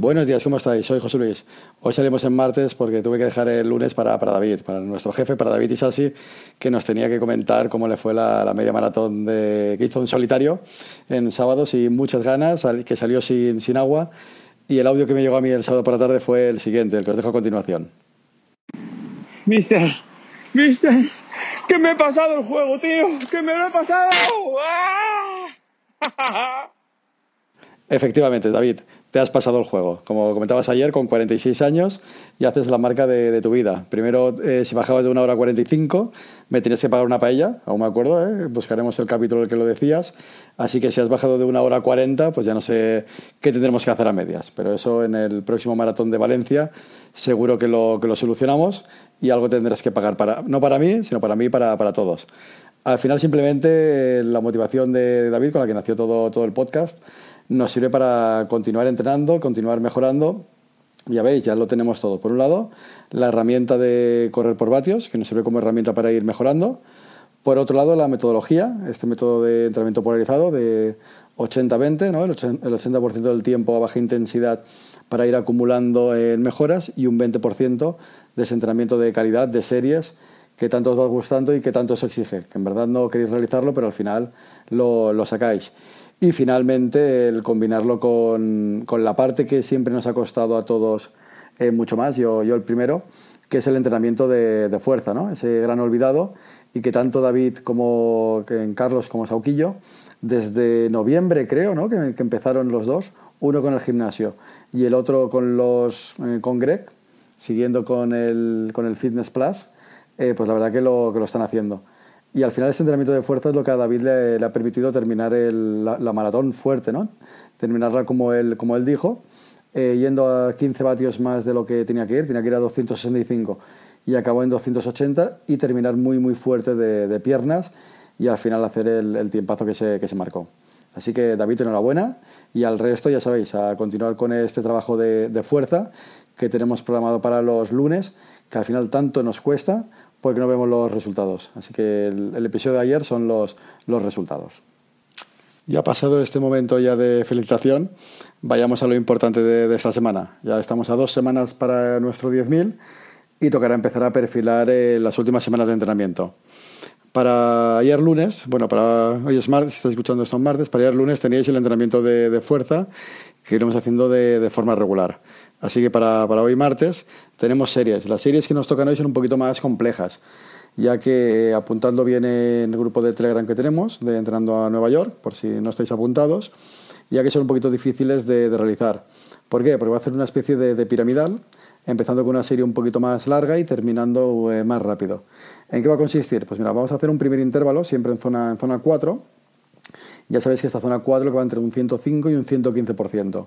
Buenos días, ¿cómo estáis? Soy José Luis. Hoy salimos en martes porque tuve que dejar el lunes para, para David, para nuestro jefe, para David Isasi, que nos tenía que comentar cómo le fue la, media maratón de, que hizo en solitario en sábado, sin muchas ganas, que salió sin, sin agua. Y el audio que me llegó a mí el sábado por la tarde fue el siguiente, el que os dejo a continuación. Mister, mister, que me he pasado el juego, tío, que me lo he pasado. ¡Ah! Efectivamente, David, has pasado el juego. Como comentabas ayer, con 46 años y haces la marca de, tu vida. Primero, eh, si bajabas de una hora 45, me tenías que pagar una paella, aún me acuerdo, ¿eh? buscaremos el capítulo en el que lo decías. Así que si has bajado de una hora 40, pues ya no sé qué tendremos que hacer a medias. Pero eso en el próximo maratón de Valencia seguro que lo, solucionamos y algo tendrás que pagar, para, no para mí, sino para mí para, para todos. Al final, simplemente la motivación de David, con la que nació todo el podcast, nos sirve para continuar entrenando, continuar mejorando. Ya veis, ya lo tenemos todo. Por un lado, la herramienta de correr por vatios, que nos sirve como herramienta para ir mejorando. Por otro lado, la metodología, este método de entrenamiento polarizado de 80-20, ¿no? el 80% del tiempo a baja intensidad para ir acumulando en mejoras y un 20% de ese entrenamiento de calidad, de series, que tanto os va gustando y que tanto os exige, que en verdad no queréis realizarlo, pero al final lo, lo sacáis. Y finalmente el combinarlo con, con, la parte que siempre nos ha costado a todos eh, mucho más, yo, yo el primero, que es el entrenamiento de, de, fuerza, ¿no? ese gran olvidado y que tanto David como Carlos como Sauquillo, desde noviembre creo ¿no? que, que, empezaron los dos, uno con el gimnasio y el otro con, los, eh, con Greg, siguiendo con el, con el Fitness Plus, eh, pues la verdad que lo, que lo están haciendo. Y al final ese entrenamiento de fuerza es lo que a David le, ha permitido terminar la, maratón fuerte, ¿no? Terminarla como él, como él dijo, eh, yendo a 15 vatios más de lo que tenía que ir, tenía que ir a 265 y acabó en 280 y terminar muy muy fuerte de, piernas y al final hacer el, el tiempazo que se, que se marcó. Así que David, enhorabuena y al resto ya sabéis, a continuar con este trabajo de, de fuerza que tenemos programado para los lunes, que al final tanto nos cuesta porque no vemos los resultados. Así que el, episodio de ayer son los, los resultados. Ya pasado este momento ya de felicitación, vayamos a lo importante de, esta semana. Ya estamos a dos semanas para nuestro 10.000 y tocará empezar a perfilar eh, las últimas semanas de entrenamiento. Para ayer lunes, bueno, para hoy es martes, estáis escuchando esto en martes, para ayer lunes teníais el entrenamiento de, de fuerza que iremos haciendo de, de forma regular. Así que para, para, hoy martes tenemos series. Las series que nos tocan hoy son un poquito más complejas, ya que eh, apuntando bien en el grupo de Telegram que tenemos, de Entrenando a Nueva York, por si no estáis apuntados, ya que son un poquito difíciles de, realizar. ¿Por qué? Porque va a hacer una especie de, piramidal, empezando con una serie un poquito más larga y terminando eh, más rápido. ¿En qué va a consistir? Pues mira, vamos a hacer un primer intervalo, siempre en zona, en zona 4. Ya sabéis que esta zona 4 que va entre un 105 y un 115%.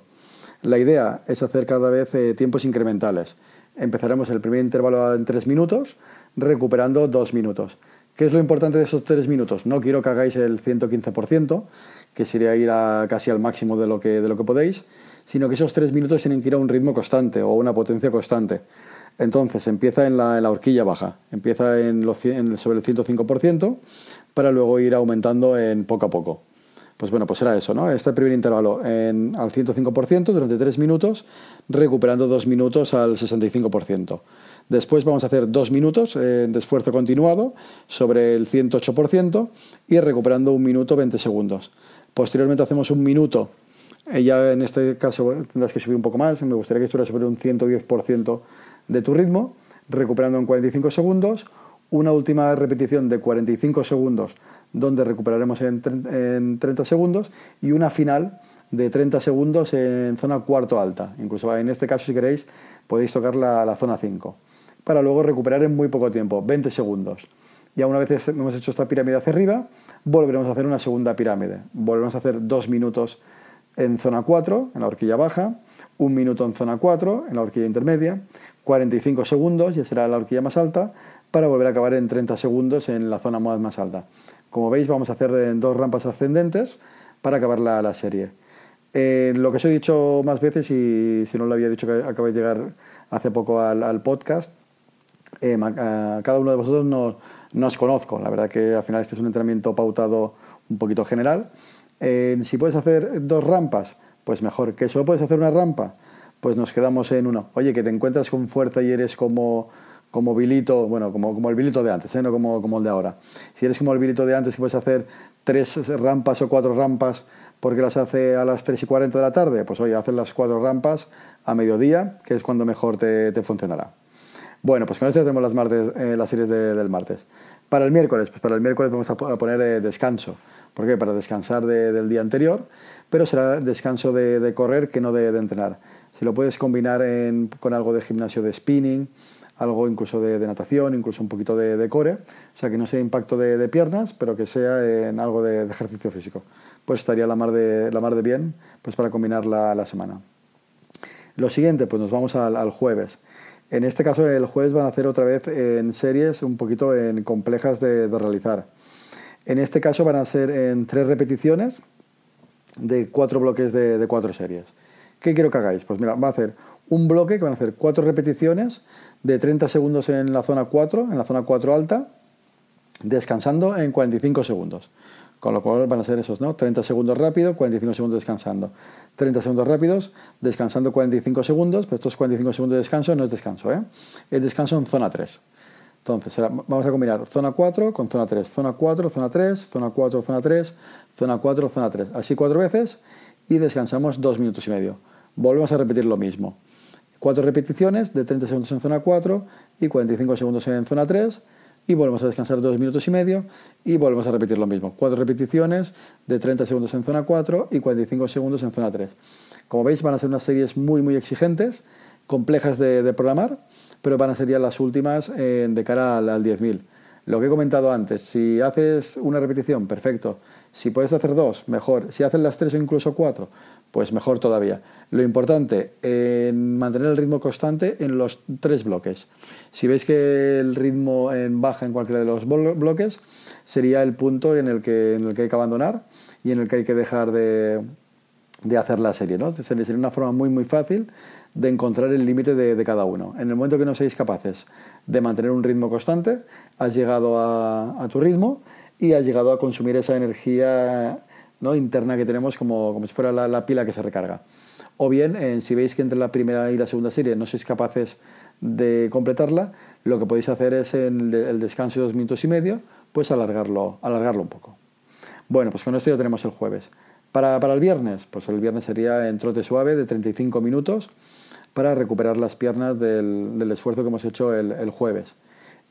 La idea es hacer cada vez eh, tiempos incrementales. Empezaremos el primer intervalo en 3 minutos, recuperando 2 minutos. ¿Qué es lo importante de esos 3 minutos? No quiero que hagáis el 115%, que sería ir a casi al máximo de lo que, de lo que podéis, sino que esos 3 minutos tienen que ir a un ritmo constante o una potencia constante. Entonces empieza en la, horquilla baja, empieza en los, sobre el 105% para luego ir aumentando en poco a poco. Pues bueno, pues era eso, ¿no? Este primer intervalo al 105% durante 3 minutos, recuperando 2 minutos al 65%. Después vamos a hacer 2 minutos eh, de esfuerzo continuado sobre el 108% y recuperando 1 minuto 20 segundos. Posteriormente hacemos un minuto, eh, ya en este caso tendrás que subir un poco más, me gustaría que estuvieras sobre un 110% de tu ritmo, recuperando en 45 segundos, una última repetición de 45 segundos donde recuperaremos en, 30 segundos y una final de 30 segundos en zona cuarto alta. Incluso en este caso, si queréis, podéis tocar la, zona 5. Para luego recuperar en muy poco tiempo, 20 segundos. Ya una vez hemos hecho esta pirámide hacia arriba, volveremos a hacer una segunda pirámide. Volveremos a hacer dos minutos en zona 4, en la horquilla baja, un minuto en zona 4, en la horquilla intermedia, 45 segundos, ya será la horquilla más alta, para volver a acabar en 30 segundos en la zona más, alta. Como veis, vamos a hacer dos rampas ascendentes para acabar la, la serie. Eh, lo que os he dicho más veces, y si no lo había dicho que acabáis de llegar hace poco al, podcast, a cada uno de vosotros no, os conozco. La verdad que al final este es un entrenamiento pautado un poquito general. Si puedes hacer dos rampas, pues mejor. ¿Que solo puedes hacer una rampa? Pues nos quedamos en uno. Oye, que te encuentras con fuerza y eres como, como Bilito, bueno, como, como el Bilito de antes, no como, como el de ahora. Si eres como el Bilito de antes y puedes hacer tres rampas o cuatro rampas porque las hace a las 3 y 40 de la tarde, pues oye, hacen las cuatro rampas a mediodía, que es cuando mejor te, funcionará. Bueno, pues con esto tenemos las, martes, eh, las series del martes. Para el miércoles, pues para el miércoles vamos a, poner eh, descanso. ¿Por qué? Para descansar del día anterior, pero será descanso de, correr que no de, entrenar. Si lo puedes combinar con algo de gimnasio de spinning, algo incluso de, natación, incluso un poquito de, core, o sea que no sea impacto de, piernas, pero que sea en algo de, ejercicio físico pues estaría la mar de, bien pues para combinar la semana. Lo siguiente, pues nos vamos al, jueves. En este caso, el jueves van a hacer otra vez en series un poquito en complejas de, realizar. En este caso van a ser en tres repeticiones de cuatro bloques de, de, cuatro series. ¿Qué quiero que hagáis? Pues mira, va a hacer un bloque que van a hacer cuatro repeticiones de 30 segundos en la zona 4, en la zona 4 alta, descansando en 45 segundos. Con lo cual van a ser esos, ¿no? 30 segundos rápido, 45 segundos descansando. 30 segundos rápidos, descansando 45 segundos, pero estos 45 segundos de descanso no es descanso, ¿eh? Es descanso en zona 3. Entonces, vamos a combinar zona 4 con zona 3. Zona 4, zona 3, zona 4, zona 3, zona 4, zona 3. Así cuatro veces y descansamos dos minutos y medio. Volvemos a repetir lo mismo. Cuatro repeticiones de 30 segundos en zona 4 y 45 segundos en zona 3 y volvemos a descansar dos minutos y medio y volvemos a repetir lo mismo. Cuatro repeticiones de 30 segundos en zona 4 y 45 segundos en zona 3. Como veis van a ser unas series muy muy exigentes, complejas de, programar, pero van a ser ya las últimas eh, de cara al, al 10.000. Lo que he comentado antes, si haces una repetición, perfecto. Si puedes hacer dos, mejor. Si haces las tres o incluso cuatro, pues mejor todavía. Lo importante, en mantener el ritmo constante en los tres bloques. Si veis que el ritmo en baja en cualquiera de los bloques, sería el punto en el que, en el que hay que abandonar y en el que hay que dejar de, hacer la serie. ¿no? Sería una forma muy, muy fácil de encontrar el límite de, cada uno. En el momento que no seáis capaces de mantener un ritmo constante, has llegado a, a tu ritmo y has llegado a consumir esa energía ¿no? interna que tenemos como, como si fuera la, pila que se recarga. O bien, eh, si veis que entre la primera y la segunda serie no sois capaces de completarla, lo que podéis hacer es en el, descanso de dos minutos y medio, pues alargarlo, alargarlo un poco. Bueno, pues con esto ya tenemos el jueves. Para, para el viernes, pues el viernes sería en trote suave de 35 minutos para recuperar las piernas del, del esfuerzo que hemos hecho el, el jueves.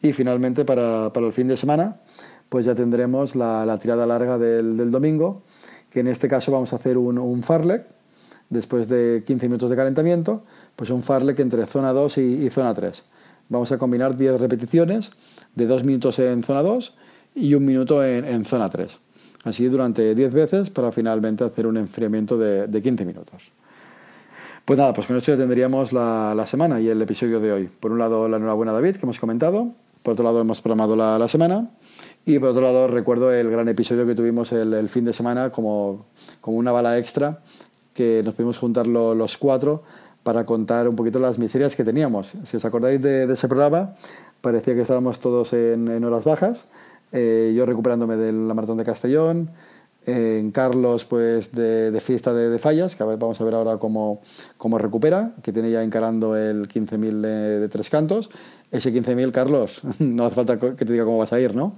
Y finalmente para, para, el fin de semana, pues ya tendremos la, la tirada larga del, del domingo, que en este caso vamos a hacer un, un farlek, después de 15 minutos de calentamiento, pues un farlek entre zona 2 y, zona 3. Vamos a combinar 10 repeticiones de 2 minutos en zona 2 y un minuto en, zona 3. Así durante 10 veces para finalmente hacer un enfriamiento de, de 15 minutos. Pues nada, pues con esto ya tendríamos la, la, semana y el episodio de hoy. Por un lado, la enhorabuena a David, que hemos comentado. Por otro lado, hemos programado la semana. Y por otro lado, recuerdo el gran episodio que tuvimos el, fin de semana como, como, una bala extra, que nos pudimos juntar los cuatro para contar un poquito las miserias que teníamos. Si os acordáis de, ese programa, parecía que estábamos todos en, horas bajas. Eh, yo recuperándome de la maratón de Castellón, en Carlos pues de, fiesta de, fallas, que vamos a ver ahora cómo, cómo recupera, que tiene ya encarando el 15.000 de, de, tres cantos. Ese 15.000, Carlos, no hace falta que te diga cómo vas a ir, ¿no?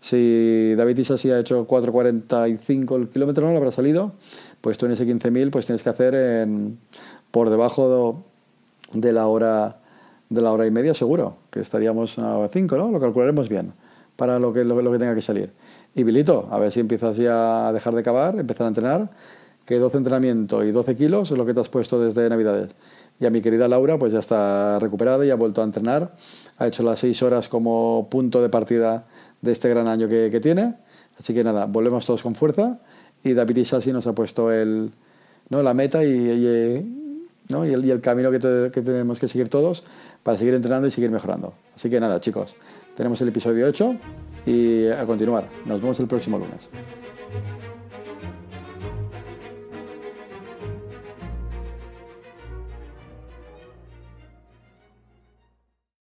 Si David Isasi ha hecho 4.45 el kilómetro, ¿no? Le habrá salido, pues tú en ese 15.000 pues tienes que hacer en, por debajo de, la hora de la hora y media seguro, que estaríamos a 5, ¿no? Lo calcularemos bien para lo que, lo, lo que tenga que salir. Y Bilito, a ver si empiezas ya a dejar de cavar, empezar a entrenar, que 12 entrenamiento y 12 kilos es lo que te has puesto desde Navidades. Y a mi querida Laura, pues ya está recuperada y ha vuelto a entrenar. Ha hecho las 6 horas como punto de partida de este gran año que, tiene. Así que nada, volvemos todos con fuerza. Y David Isasi nos ha puesto el, ¿no? la meta y, ¿no? y, el, camino que, que tenemos que seguir todos para seguir entrenando y seguir mejorando. Así que nada, chicos, tenemos el episodio 8 y a continuar. Nos vemos el próximo lunes.